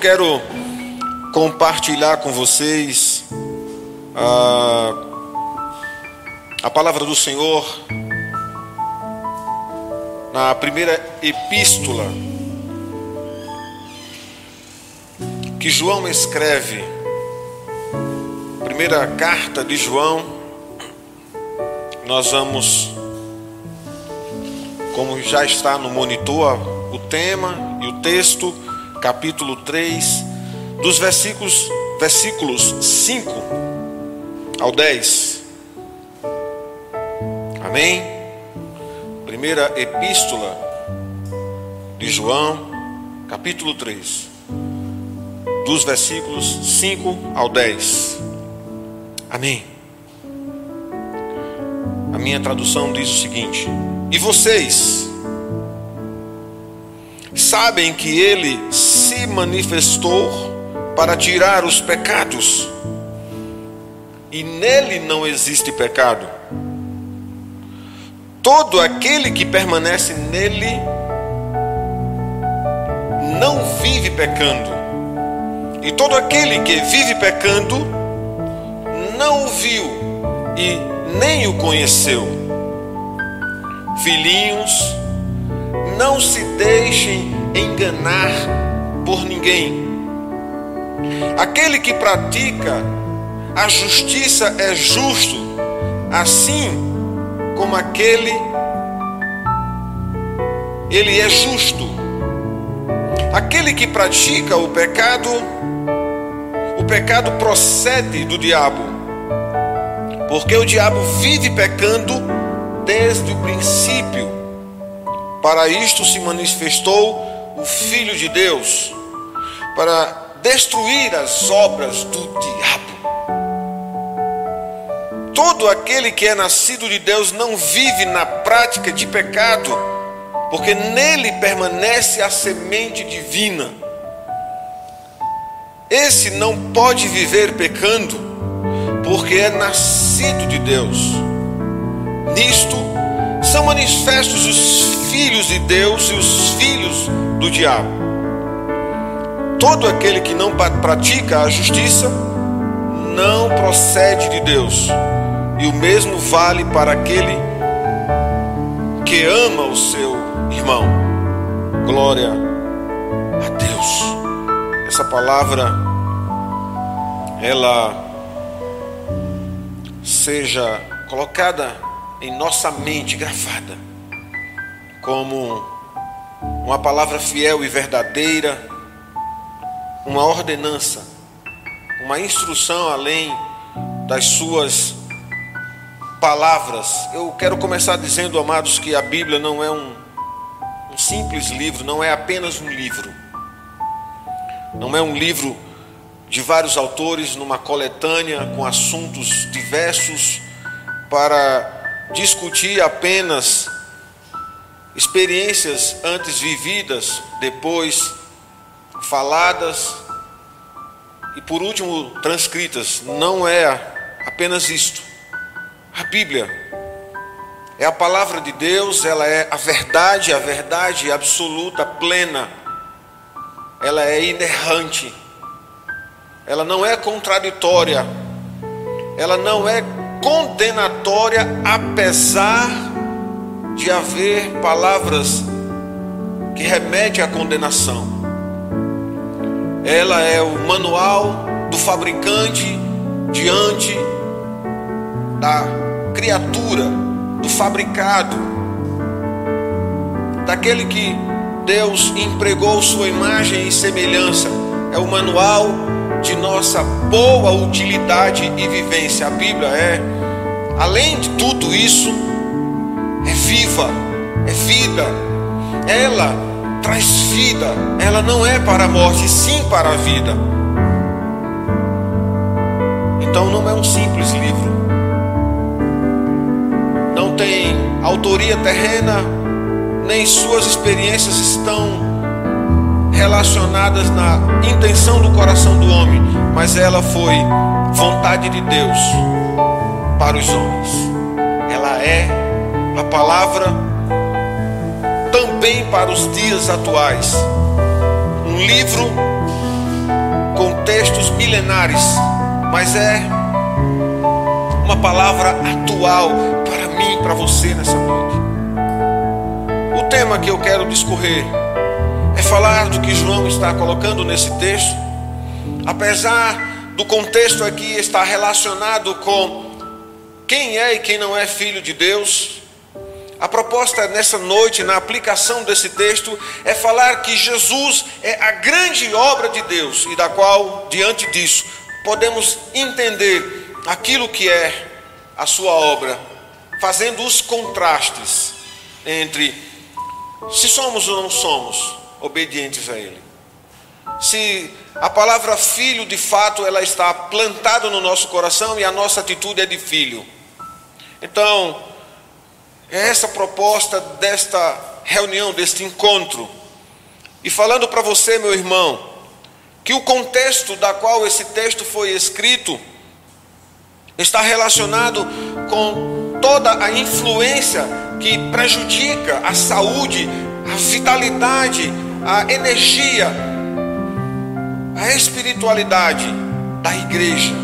Quero compartilhar com vocês a, a palavra do Senhor na primeira epístola que João escreve, primeira carta de João, nós vamos, como já está no monitor, o tema e o texto capítulo 3, dos versículos, versículos 5 ao 10. Amém? Primeira epístola de João, capítulo 3, dos versículos 5 ao 10. Amém. A minha tradução diz o seguinte: E vocês sabem que ele se manifestou para tirar os pecados, e nele não existe pecado. Todo aquele que permanece nele não vive pecando, e todo aquele que vive pecando não o viu e nem o conheceu. Filhinhos, não se deixem enganar por ninguém. Aquele que pratica a justiça é justo, assim como aquele ele é justo. Aquele que pratica o pecado, o pecado procede do diabo. Porque o diabo vive pecando desde o princípio. Para isto se manifestou o Filho de Deus, para destruir as obras do diabo. Todo aquele que é nascido de Deus não vive na prática de pecado, porque nele permanece a semente divina. Esse não pode viver pecando, porque é nascido de Deus. Nisto são manifestos os filhos de Deus e os filhos do diabo. Todo aquele que não pratica a justiça não procede de Deus, e o mesmo vale para aquele que ama o seu irmão. Glória a Deus. Essa palavra ela seja colocada em nossa mente gravada como uma palavra fiel e verdadeira, uma ordenança, uma instrução além das suas palavras. Eu quero começar dizendo, amados, que a Bíblia não é um, um simples livro, não é apenas um livro, não é um livro de vários autores numa coletânea com assuntos diversos para discutir apenas experiências antes vividas, depois faladas e por último transcritas. Não é apenas isto. A Bíblia é a palavra de Deus, ela é a verdade, a verdade absoluta, plena. Ela é inerrante. Ela não é contraditória. Ela não é condenatória, apesar de haver palavras que remetem à condenação. Ela é o manual do fabricante diante da criatura, do fabricado, daquele que Deus empregou sua imagem e semelhança. É o manual de nossa boa utilidade e vivência. A Bíblia é, além de tudo isso, é viva, é vida. Ela traz vida, ela não é para a morte, sim para a vida. Então não é um simples livro. Não tem autoria terrena, nem suas experiências estão relacionadas na intenção do coração do homem, mas ela foi vontade de Deus para os homens. Ela é a palavra também para os dias atuais. Um livro milenares, mas é uma palavra atual para mim, para você nessa noite. O tema que eu quero discorrer é falar do que João está colocando nesse texto, apesar do contexto aqui estar relacionado com quem é e quem não é filho de Deus. A proposta nessa noite, na aplicação desse texto, é falar que Jesus é a grande obra de Deus e da qual, diante disso, podemos entender aquilo que é a sua obra, fazendo os contrastes entre se somos ou não somos obedientes a Ele. Se a palavra filho de fato ela está plantada no nosso coração e a nossa atitude é de filho. Então, é essa proposta desta reunião, deste encontro. E falando para você, meu irmão, que o contexto da qual esse texto foi escrito está relacionado com toda a influência que prejudica a saúde, a vitalidade, a energia, a espiritualidade da igreja.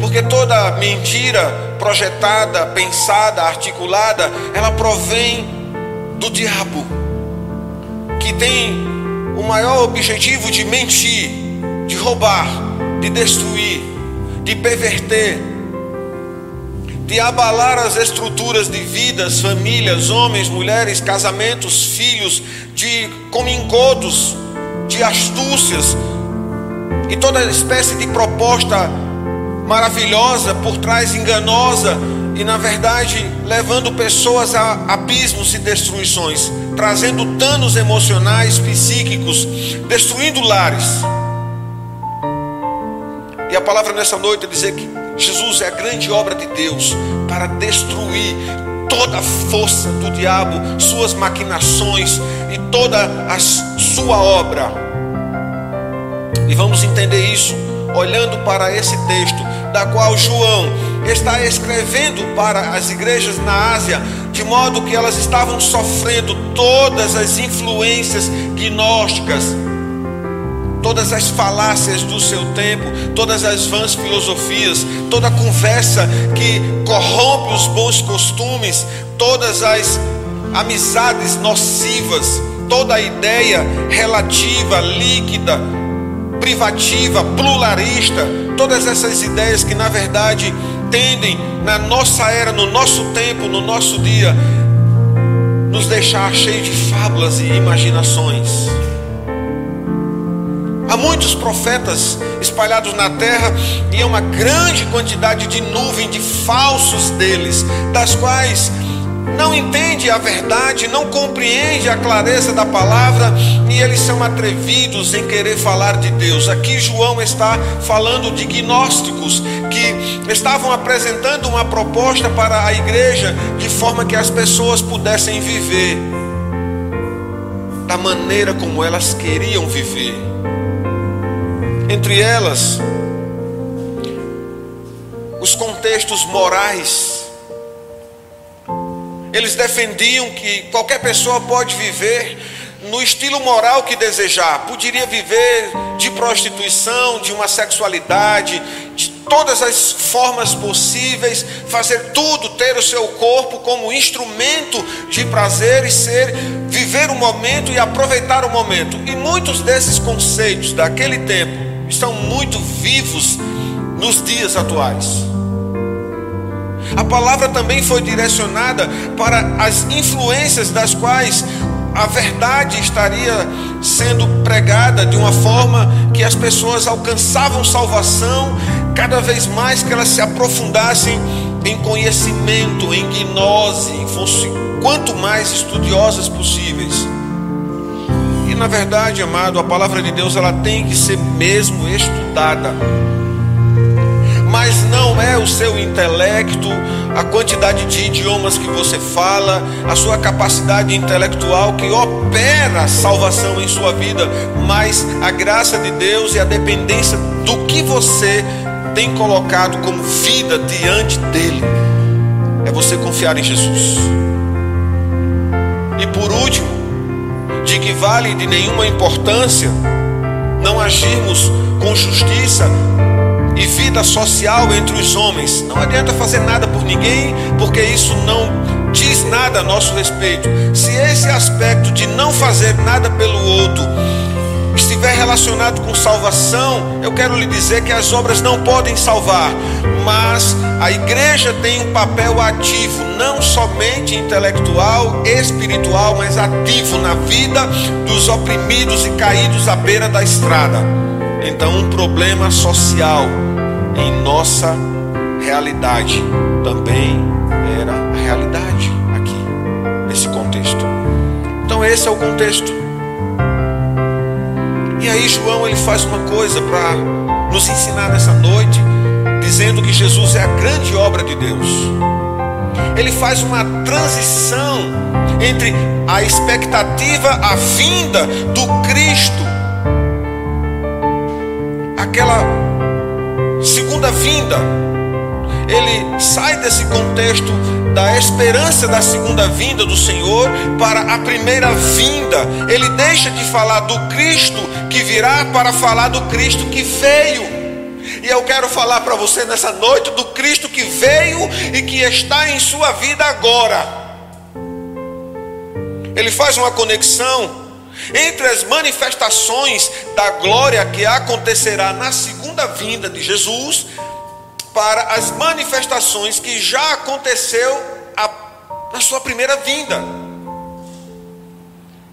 Porque toda mentira projetada, pensada, articulada, ela provém do diabo, que tem o maior objetivo de mentir, de roubar, de destruir, de perverter, de abalar as estruturas de vidas, famílias, homens, mulheres, casamentos, filhos, de comincodos, de astúcias e toda espécie de proposta maravilhosa, por trás enganosa e, na verdade, levando pessoas a abismos e destruições, trazendo danos emocionais, psíquicos, destruindo lares. E a palavra nessa noite é dizer que Jesus é a grande obra de Deus para destruir toda a força do diabo, suas maquinações e toda a sua obra. E vamos entender isso olhando para esse texto da qual João está escrevendo para as igrejas na Ásia, de modo que elas estavam sofrendo todas as influências gnósticas, todas as falácias do seu tempo, todas as vãs filosofias, toda conversa que corrompe os bons costumes, todas as amizades nocivas, toda a ideia relativa, líquida, privativa, pluralista, todas essas ideias que na verdade tendem na nossa era, no nosso tempo, no nosso dia, nos deixar cheios de fábulas e imaginações. Há muitos profetas espalhados na terra e há uma grande quantidade de nuvem de falsos deles, das quais não entende a verdade, não compreende a clareza da palavra e eles são atrevidos em querer falar de Deus. Aqui João está falando de gnósticos que estavam apresentando uma proposta para a igreja de forma que as pessoas pudessem viver da maneira como elas queriam viver. Entre elas, os contextos morais eles defendiam que qualquer pessoa pode viver no estilo moral que desejar, poderia viver de prostituição, de uma sexualidade, de todas as formas possíveis, fazer tudo, ter o seu corpo como instrumento de prazer e ser, viver o momento e aproveitar o momento. E muitos desses conceitos daquele tempo estão muito vivos nos dias atuais. A palavra também foi direcionada para as influências das quais a verdade estaria sendo pregada de uma forma que as pessoas alcançavam salvação cada vez mais que elas se aprofundassem em conhecimento, em gnose, em fossem quanto mais estudiosas possíveis. Na verdade, amado, a palavra de Deus ela tem que ser mesmo estudada mas não é o seu intelecto, a quantidade de idiomas que você fala, a sua capacidade intelectual que opera a salvação em sua vida, mas a graça de Deus e a dependência do que você tem colocado como vida diante dele. É você confiar em Jesus. E por último, de que vale de nenhuma importância não agirmos com justiça e vida social entre os homens. Não adianta fazer nada por ninguém, porque isso não diz nada a nosso respeito. Se esse aspecto de não fazer nada pelo outro estiver relacionado com salvação, eu quero lhe dizer que as obras não podem salvar, mas a igreja tem um papel ativo, não somente intelectual, espiritual, mas ativo na vida dos oprimidos e caídos à beira da estrada. Então, um problema social em nossa realidade também era a realidade aqui, nesse contexto. Então, esse é o contexto. E aí João ele faz uma coisa para nos ensinar nessa noite, dizendo que Jesus é a grande obra de Deus. Ele faz uma transição entre a expectativa, a vinda do Cristo, aquela segunda vinda. Ele sai desse contexto da esperança da segunda vinda do Senhor para a primeira vinda. Ele deixa de falar do Cristo que virá para falar do Cristo que veio. E eu quero falar para você nessa noite do Cristo que veio e que está em sua vida agora. Ele faz uma conexão entre as manifestações da glória que acontecerá na segunda vinda de Jesus para as manifestações que já aconteceu a, na sua primeira vinda.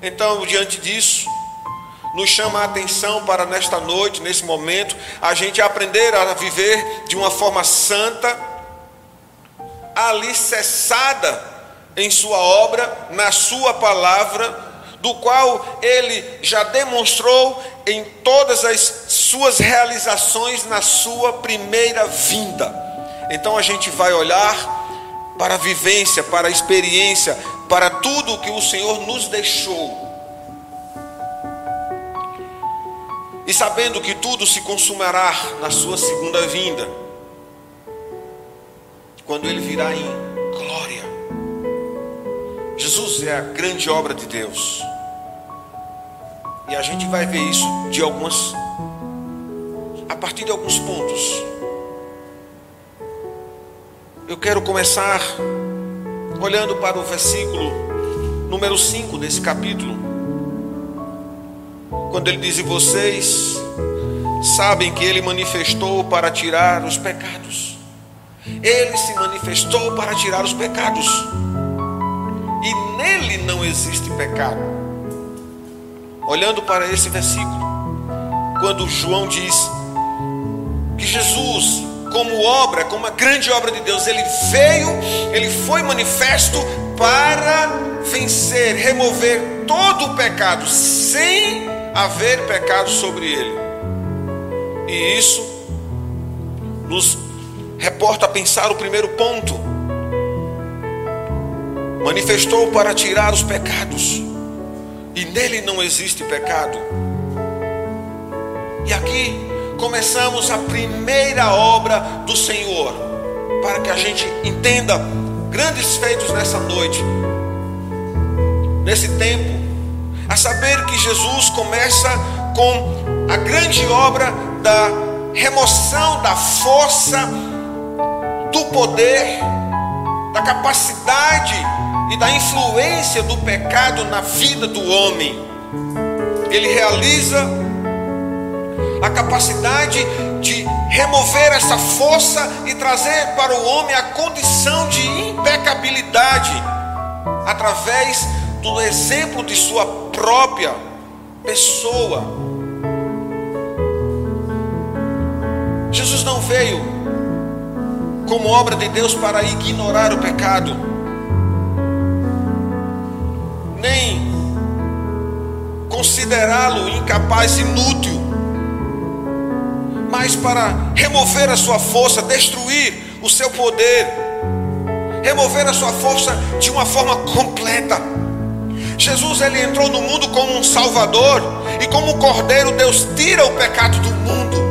Então, diante disso, nos chama a atenção para nesta noite, nesse momento, a gente aprender a viver de uma forma santa, alicerçada em Sua obra, na Sua palavra, do qual Ele já demonstrou em todas as suas realizações na sua primeira vinda. Então a gente vai olhar para a vivência, para a experiência, para tudo que o Senhor nos deixou. E sabendo que tudo se consumará na sua segunda vinda, quando ele virá em glória. Jesus é a grande obra de Deus. E a gente vai ver isso de algumas a partir de alguns pontos. Eu quero começar olhando para o versículo número 5 desse capítulo. Quando ele diz: "E vocês sabem que ele manifestou para tirar os pecados. Ele se manifestou para tirar os pecados. E nele não existe pecado." Olhando para esse versículo, quando João diz que Jesus, como obra, como uma grande obra de Deus, ele veio, ele foi manifesto para vencer, remover todo o pecado, sem haver pecado sobre ele. E isso nos reporta a pensar o primeiro ponto. Manifestou para tirar os pecados e nele não existe pecado. E aqui começamos a primeira obra do Senhor, para que a gente entenda grandes feitos nessa noite, nesse tempo, a saber que Jesus começa com a grande obra da remoção da força, do poder, da capacidade e da influência do pecado na vida do homem. Ele realiza a capacidade de remover essa força e trazer para o homem a condição de impecabilidade através do exemplo de sua própria pessoa. Jesus não veio como obra de Deus para ignorar o pecado nem considerá-lo incapaz, inútil, mas para remover a sua força, destruir o seu poder, remover a sua força de uma forma completa. Jesus ele entrou no mundo como um salvador e como cordeiro Deus tira o pecado do mundo.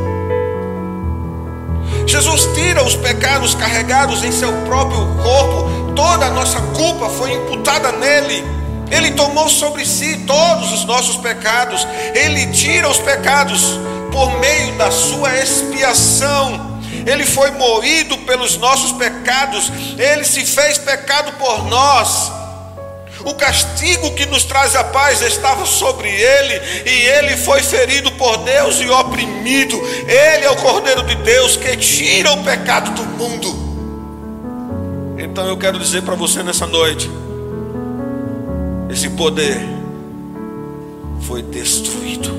Jesus tira os pecados carregados em seu próprio corpo, toda a nossa culpa foi imputada nele. Ele tomou sobre si todos os nossos pecados. Ele tira os pecados por meio da sua expiação. Ele foi moído pelos nossos pecados. Ele se fez pecado por nós. O castigo que nos traz a paz estava sobre ele, e ele foi ferido por Deus e oprimido. Ele é o Cordeiro de Deus que tira o pecado do mundo. Então eu quero dizer para você nessa noite: esse poder foi destruído.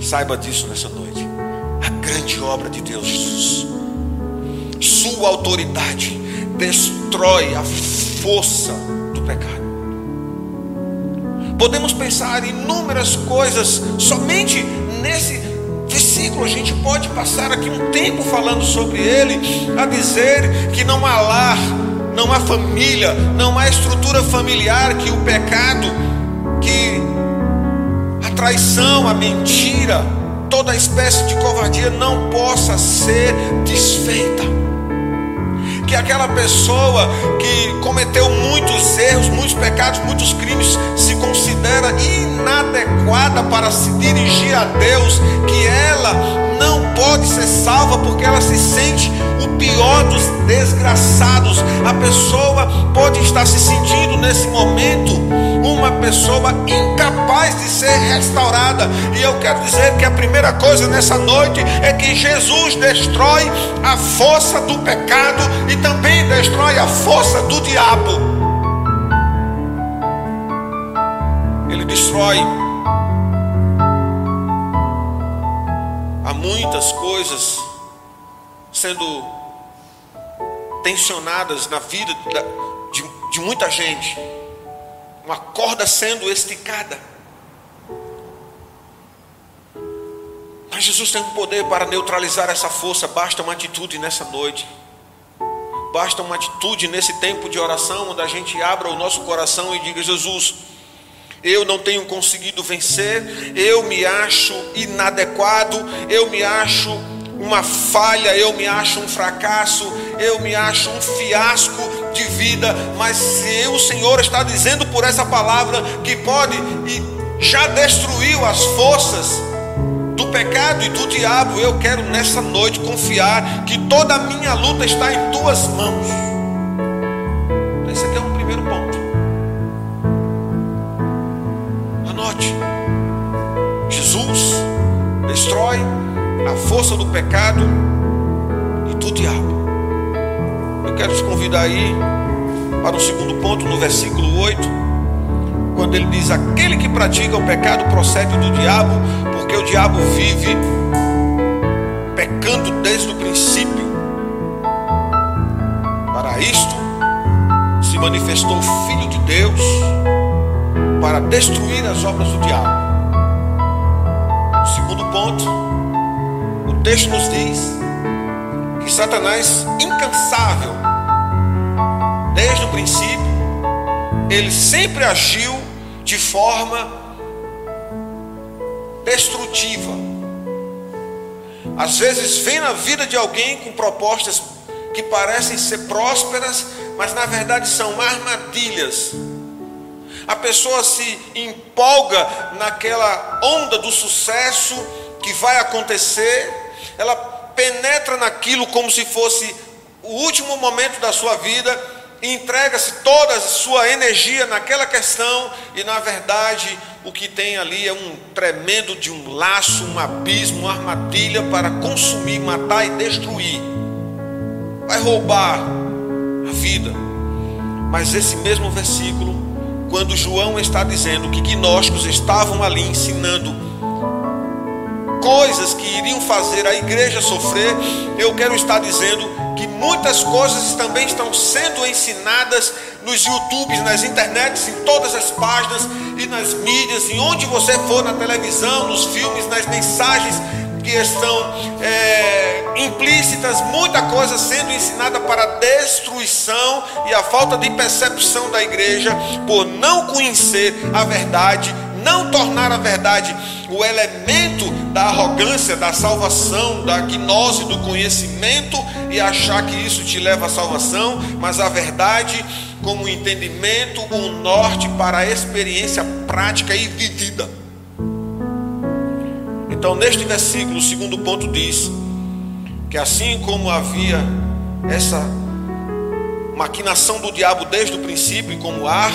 Saiba disso nessa noite. A grande obra de Deus Jesus, Sua autoridade destrói a força do pecado. Podemos pensar inúmeras coisas somente nesse versículo. A gente pode passar aqui um tempo falando sobre ele, a dizer que não há lar, não há família, não há estrutura familiar, que o pecado, que a traição, a mentira, toda espécie de covardia não possa ser desfeita. Que aquela pessoa que cometeu muitos erros, muitos pecados, muitos crimes, se considera inadequada para se dirigir a Deus, que ela não pode ser salva porque ela se sente o pior dos desgraçados. A pessoa pode estar se sentindo nesse momento uma pessoa incapaz de ser restaurada. E eu quero dizer que a primeira coisa nessa noite é que Jesus destrói a força do pecado e também destrói a força do diabo. Ele destrói muitas coisas sendo tensionadas na vida de, de muita gente uma corda sendo esticada. Mas Jesus tem um poder para neutralizar essa força. Basta uma atitude nessa noite. Basta uma atitude nesse tempo de oração, onde a gente abra o nosso coração e diga: Jesus, eu não tenho conseguido vencer, eu me acho inadequado, eu me acho uma falha, eu me acho um fracasso, eu me acho um fiasco de vida, mas se o Senhor está dizendo por essa palavra que pode e já destruiu as forças do pecado e do diabo, eu quero nessa noite confiar que toda a minha luta está em tuas mãos. Esse aqui é um Anote. Jesus destrói a força do pecado e do diabo. Eu quero te convidar aí para o segundo ponto, no versículo 8, quando ele diz: Aquele que pratica o pecado procede do diabo, porque o diabo vive pecando desde o princípio. Para isto se manifestou o Filho de Deus para destruir as obras do diabo. O segundo ponto o texto nos diz que Satanás, incansável, desde o princípio, ele sempre agiu de forma destrutiva. Às vezes vem na vida de alguém com propostas que parecem ser prósperas, mas na verdade são armadilhas. A pessoa se empolga naquela onda do sucesso que vai acontecer, ela penetra naquilo como se fosse o último momento da sua vida, entrega-se toda a sua energia naquela questão, e na verdade o que tem ali é um tremendo de um laço, um abismo, uma armadilha para consumir, matar e destruir. Vai roubar a vida. Mas esse mesmo versículo, quando João está dizendo que gnósticos estavam ali ensinando coisas que iriam fazer a igreja sofrer, eu quero estar dizendo que muitas coisas também estão sendo ensinadas nos YouTubes, nas internets, em todas as páginas e nas mídias, em onde você for, na televisão, nos filmes, nas mensagens que estão é, implícitas, muita coisa sendo ensinada para a destruição e a falta de percepção da igreja por não conhecer a verdade, não tornar a verdade o elemento da arrogância, da salvação, da gnose, do conhecimento e achar que isso te leva à salvação, mas a verdade como entendimento, um norte para a experiência prática e vivida. Então, neste versículo, o segundo ponto diz que assim como havia essa maquinação do diabo desde o princípio, como ar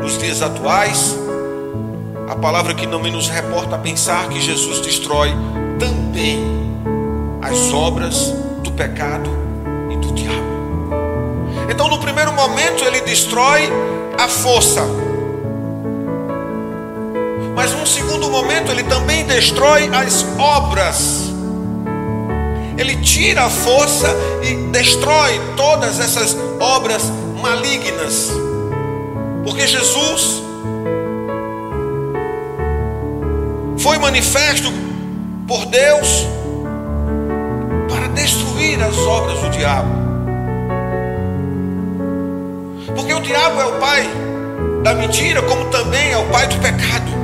nos dias atuais, a palavra que não me nos reporta a pensar que Jesus destrói também as obras do pecado e do diabo. Então, no primeiro momento, ele destrói a força. Mas num segundo momento, ele também destrói as obras. Ele tira a força e destrói todas essas obras malignas. Porque Jesus foi manifesto por Deus para destruir as obras do diabo. Porque o diabo é o pai da mentira, como também é o pai do pecado.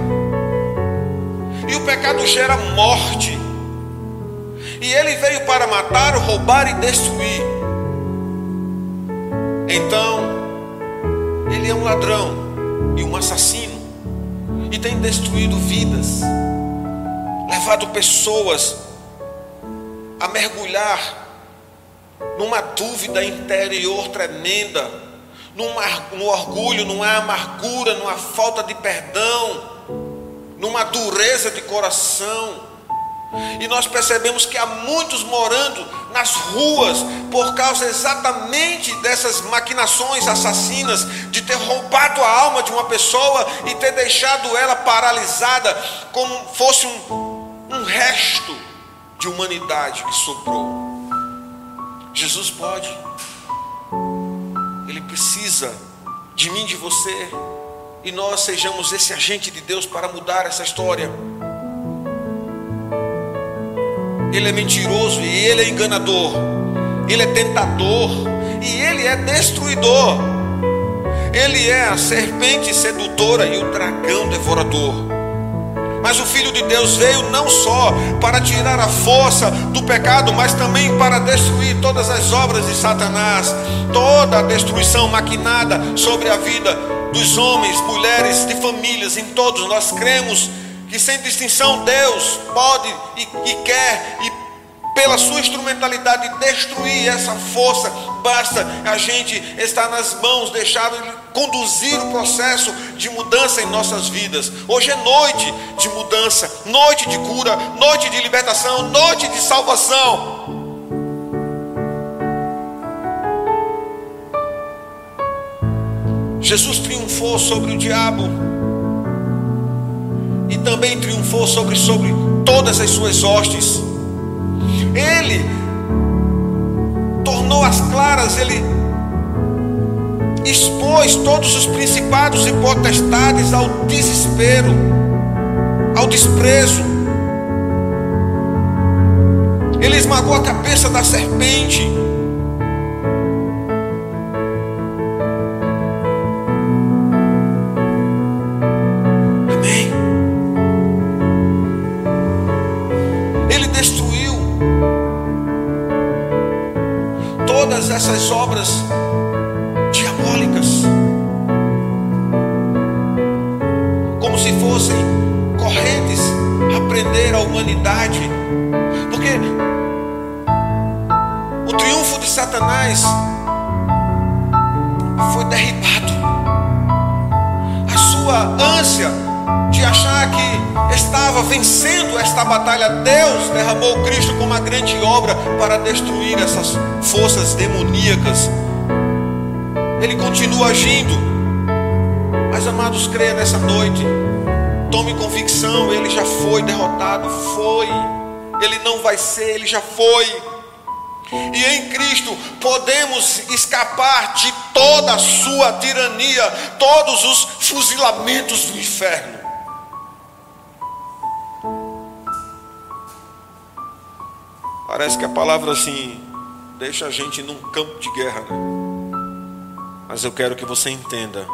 E o pecado gera morte. E ele veio para matar, roubar e destruir. Então, ele é um ladrão e um assassino. E tem destruído vidas, levado pessoas a mergulhar numa dúvida interior tremenda, no orgulho, numa amargura, numa falta de perdão, numa dureza de coração. E nós percebemos que há muitos morando nas ruas por causa exatamente dessas maquinações assassinas de ter roubado a alma de uma pessoa e ter deixado ela paralisada como fosse um, um resto de humanidade que sobrou. Jesus pode, Ele precisa de mim, de você, e nós sejamos esse agente de Deus para mudar essa história. Ele é mentiroso e ele é enganador. Ele é tentador e ele é destruidor. Ele é a serpente sedutora e o dragão devorador. Mas o Filho de Deus veio não só para tirar a força do pecado, mas também para destruir todas as obras de Satanás, toda a destruição maquinada sobre a vida dos homens, mulheres, de famílias, em todos. Nós cremos que sem distinção Deus pode e, e quer e pela sua instrumentalidade destruir essa força, basta a gente estar nas mãos, deixar conduzir o processo de mudança em nossas vidas. Hoje é noite de mudança, noite de cura, noite de libertação, noite de salvação. Jesus triunfou sobre o diabo e também triunfou sobre, sobre todas as suas hostes. Ele tornou as claras, ele expôs todos os principados e potestades ao desespero, ao desprezo. Ele esmagou a cabeça da serpente. Essas obras diabólicas, como se fossem correntes a prender a humanidade, porque o triunfo de Satanás foi derribado, a sua ânsia de achar que estava vencendo esta batalha, Deus derramou Cristo como uma grande obra para destruir essas forças demoníacas. Ele continua agindo. Mas amados, creia nessa noite. Tome convicção, ele já foi derrotado, foi. Ele não vai ser, ele já foi. E em Cristo podemos escapar de toda a sua tirania, todos os fuzilamentos do inferno. Parece que a palavra assim deixa a gente num campo de guerra, né? Mas eu quero que você entenda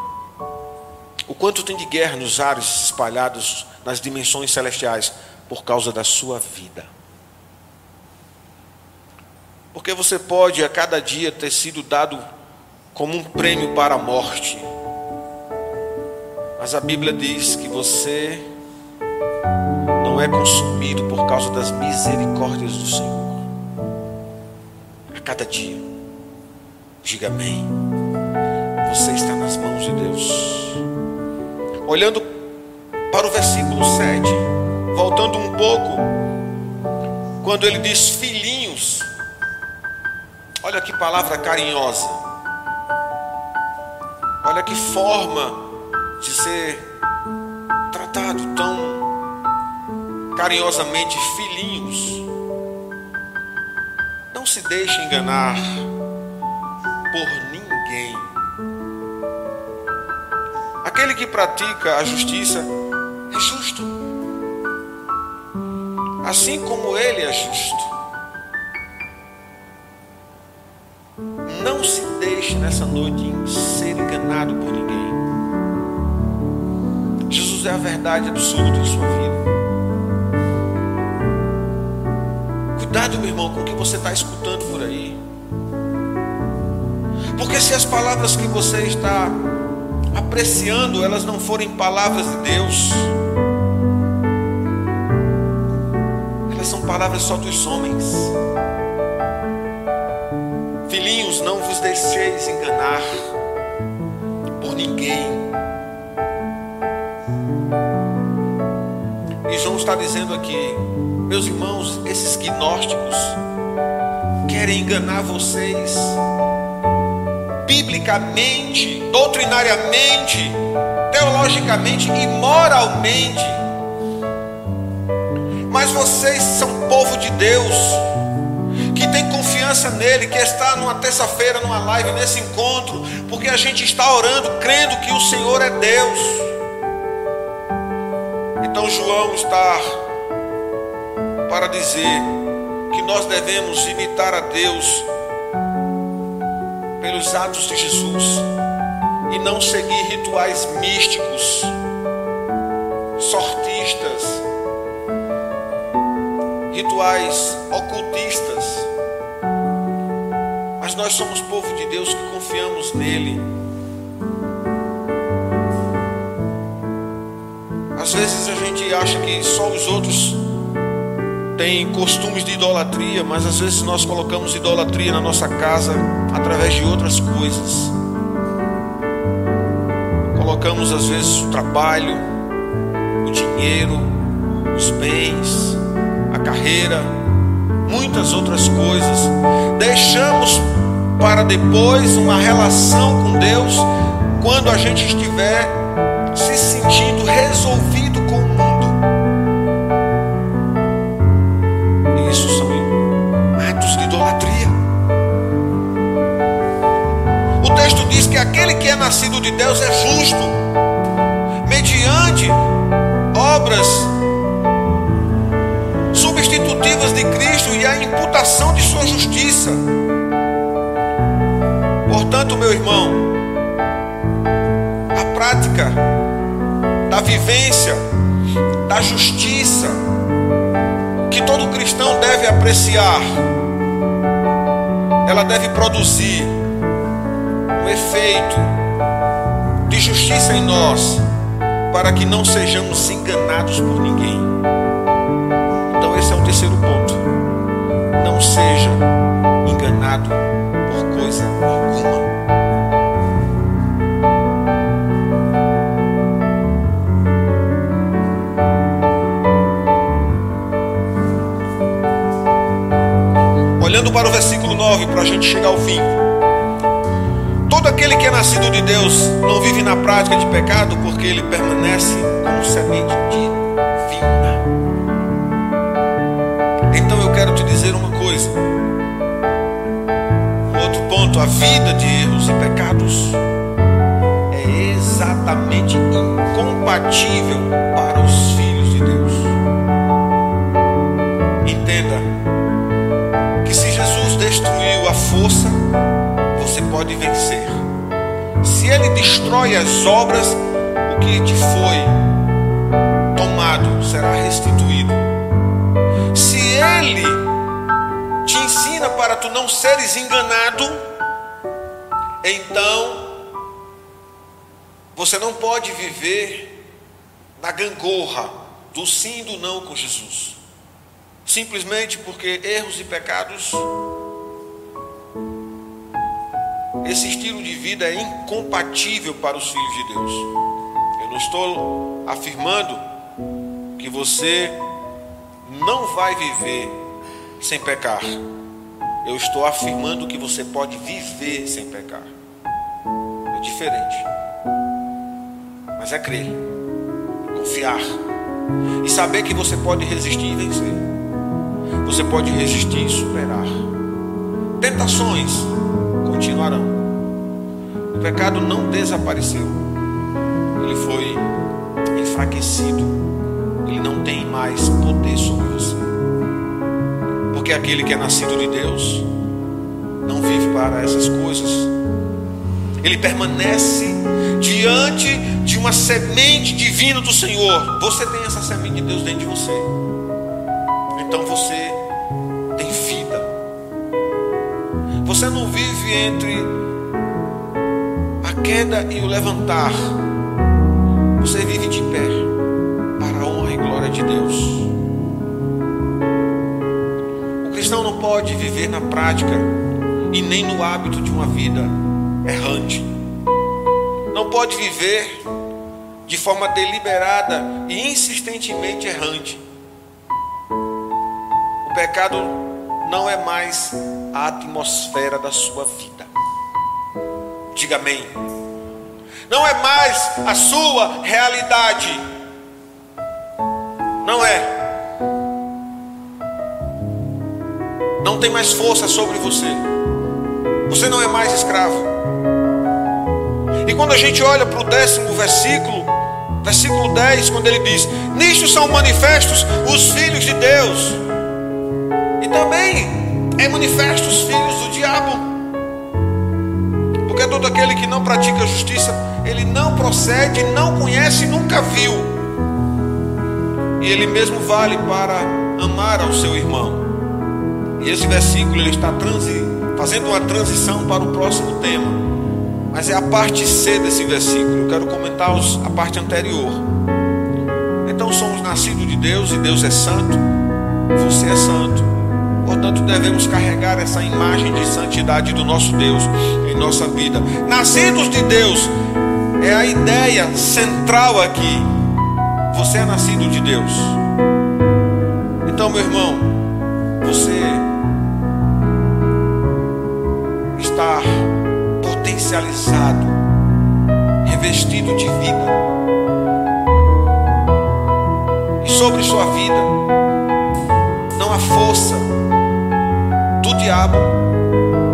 o quanto tem de guerra nos ares espalhados nas dimensões celestiais por causa da sua vida. Porque você pode a cada dia ter sido dado como um prêmio para a morte. Mas a Bíblia diz que você não é consumido por causa das misericórdias do Senhor. A cada dia, diga amém. Você está nas mãos de Deus. Olhando para o versículo 7, voltando um pouco, quando ele diz filhinhos, olha que palavra carinhosa, olha que forma de ser tratado tão carinhosamente filhinhos. Não se deixe enganar por ninguém. Aquele que pratica a justiça é justo, assim como ele é justo. Não se deixe nessa noite ser enganado por ninguém. Jesus é a verdade absoluta em sua vida. Cuidado, meu irmão, com o que você está escutando por aí. Porque se as palavras que você está apreciando, elas não forem palavras de Deus, elas são palavras só dos homens. Filhinhos, não vos deixeis enganar por ninguém. E João está dizendo aqui, meus irmãos, esses gnósticos querem enganar vocês biblicamente, doutrinariamente, teologicamente e moralmente. Mas vocês são povo de Deus, que tem confiança nele, que está numa terça-feira, numa live, nesse encontro, porque a gente está orando, crendo que o Senhor é Deus. Então João está para dizer que nós devemos imitar a Deus pelos atos de Jesus e não seguir rituais místicos, sortistas, rituais ocultistas. Mas nós somos povo de Deus que confiamos nele. Às vezes a gente acha que só os outros têm costumes de idolatria, mas às vezes nós colocamos idolatria na nossa casa através de outras coisas. Colocamos às vezes o trabalho, o dinheiro, os bens, a carreira, muitas outras coisas. Deixamos para depois uma relação com Deus quando a gente estiver se sentindo resolvido com o mundo. Isso são atos de idolatria. O texto diz que aquele que é nascido de Deus é justo, mediante obras substitutivas de Cristo e a imputação de sua justiça. Portanto, meu irmão, a prática da vivência, da justiça, que todo cristão deve apreciar, ela deve produzir um efeito de justiça em nós, para que não sejamos enganados por ninguém. Então, esse é o terceiro ponto. Não seja enganado coisa alguma. Olhando para o versículo 9, para a gente chegar ao fim. Todo aquele que é nascido de Deus não vive na prática de pecado, porque ele permanece como semente divina. Então eu quero te dizer uma coisa. Ponto: a vida de erros e pecados é exatamente incompatível para os filhos de Deus. Entenda que se Jesus destruiu a força, você pode vencer. Se ele destrói as obras, o que te foi tomado será restituído. Se ele te ensina para tu não seres enganado, então você não pode viver na gangorra do sim e do não com Jesus. Simplesmente porque erros e pecados, esse estilo de vida é incompatível para os filhos de Deus. Eu não estou afirmando que você não vai viver sem pecar. Eu estou afirmando que você pode viver sem pecar. É diferente. Mas é crer, confiar e saber que você pode resistir e vencer. Você pode resistir e superar. Tentações continuarão. O pecado não desapareceu. Ele foi enfraquecido. Ele não tem mais poder sobre você. Porque aquele que é nascido de Deus não vive para essas coisas. Ele permanece diante de uma semente divina do Senhor. Você tem essa semente de Deus dentro de você. Então você tem vida. Você não vive entre a queda e o levantar. Você vive de pé para a honra e glória de Deus cristão não pode viver na prática e nem no hábito de uma vida errante. Não pode viver de forma deliberada e insistentemente errante. O pecado não é mais a atmosfera da sua vida. Diga amém. Não é mais a sua realidade. Não é. não tem mais força sobre você. Você não é mais escravo. E quando a gente olha para o décimo versículo, versículo 10, quando ele diz: Nisto são manifestos os filhos de Deus, e também é manifesto os filhos do diabo. Porque todo aquele que não pratica justiça, ele não procede, não conhece, nunca viu. E ele mesmo vale para amar ao seu irmão. E esse versículo ele está transi, fazendo uma transição para o próximo tema. Mas é a parte C desse versículo. Eu quero comentar os, a parte anterior. Então somos nascidos de Deus e Deus é santo. Você é santo. Portanto, devemos carregar essa imagem de santidade do nosso Deus em nossa vida. Nascidos de Deus é a ideia central aqui. Você é nascido de Deus. Então, meu irmão, você estar potencializado, revestido de vida. E sobre sua vida não há força do diabo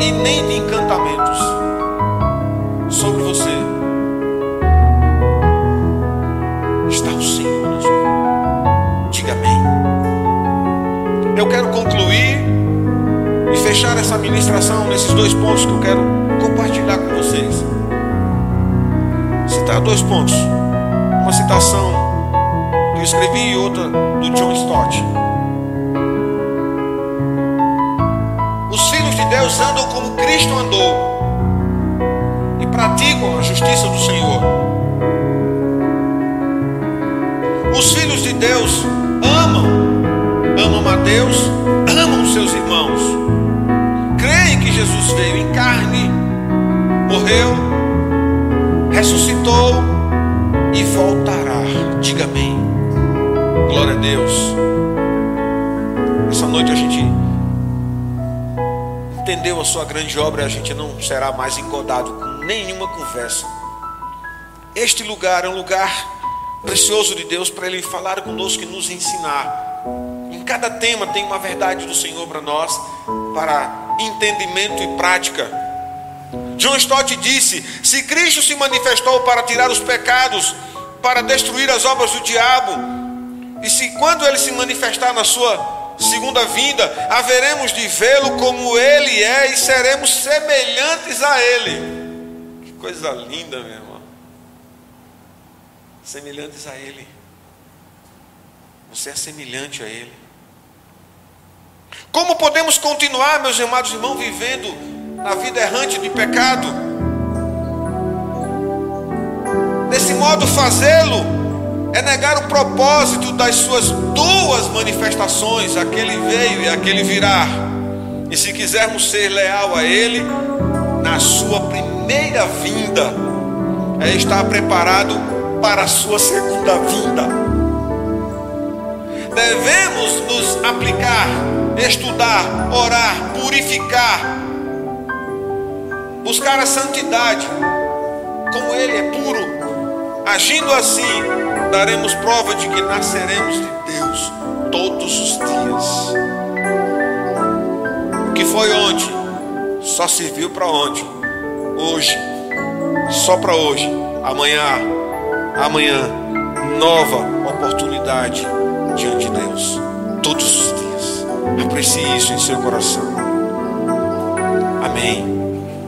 e nem de encantamentos sobre você. Está o Senhor Diga amém. Eu quero concluir fechar essa ministração nesses dois pontos que eu quero compartilhar com vocês. Citar dois pontos. Uma citação que eu escrevi e outra do John Stott. Os filhos de Deus andam como Cristo andou e praticam a justiça do Senhor. Os filhos de Deus amam, amam a Deus, amam seus irmãos. Jesus veio em carne, morreu, ressuscitou e voltará. Diga amém. Glória a Deus. Essa noite a gente entendeu a sua grande obra e a gente não será mais engodado com nenhuma conversa. Este lugar é um lugar precioso de Deus para Ele falar conosco e nos ensinar. Em cada tema tem uma verdade do Senhor para nós, para entendimento e prática. John Stott disse: se Cristo se manifestou para tirar os pecados, para destruir as obras do diabo, e se quando ele se manifestar na sua segunda vinda, haveremos de vê-lo como ele é e seremos semelhantes a ele. Que coisa linda, meu irmão. Semelhantes a ele. Você é semelhante a ele. Como podemos continuar, meus amados irmãos, vivendo na vida errante de pecado, Desse modo, fazê-lo é negar o propósito das suas duas manifestações, aquele veio e aquele virá. E se quisermos ser leal a Ele, na sua primeira vinda, é estar preparado para a sua segunda vinda. Devemos nos aplicar, estudar, orar, purificar, buscar a santidade, como Ele é puro. Agindo assim, daremos prova de que nasceremos de Deus todos os dias. O que foi ontem, só serviu para ontem. Hoje, só para hoje. Amanhã, amanhã, nova oportunidade diante de Deus. Todos os dias. Aprecie isso em seu coração. Amém.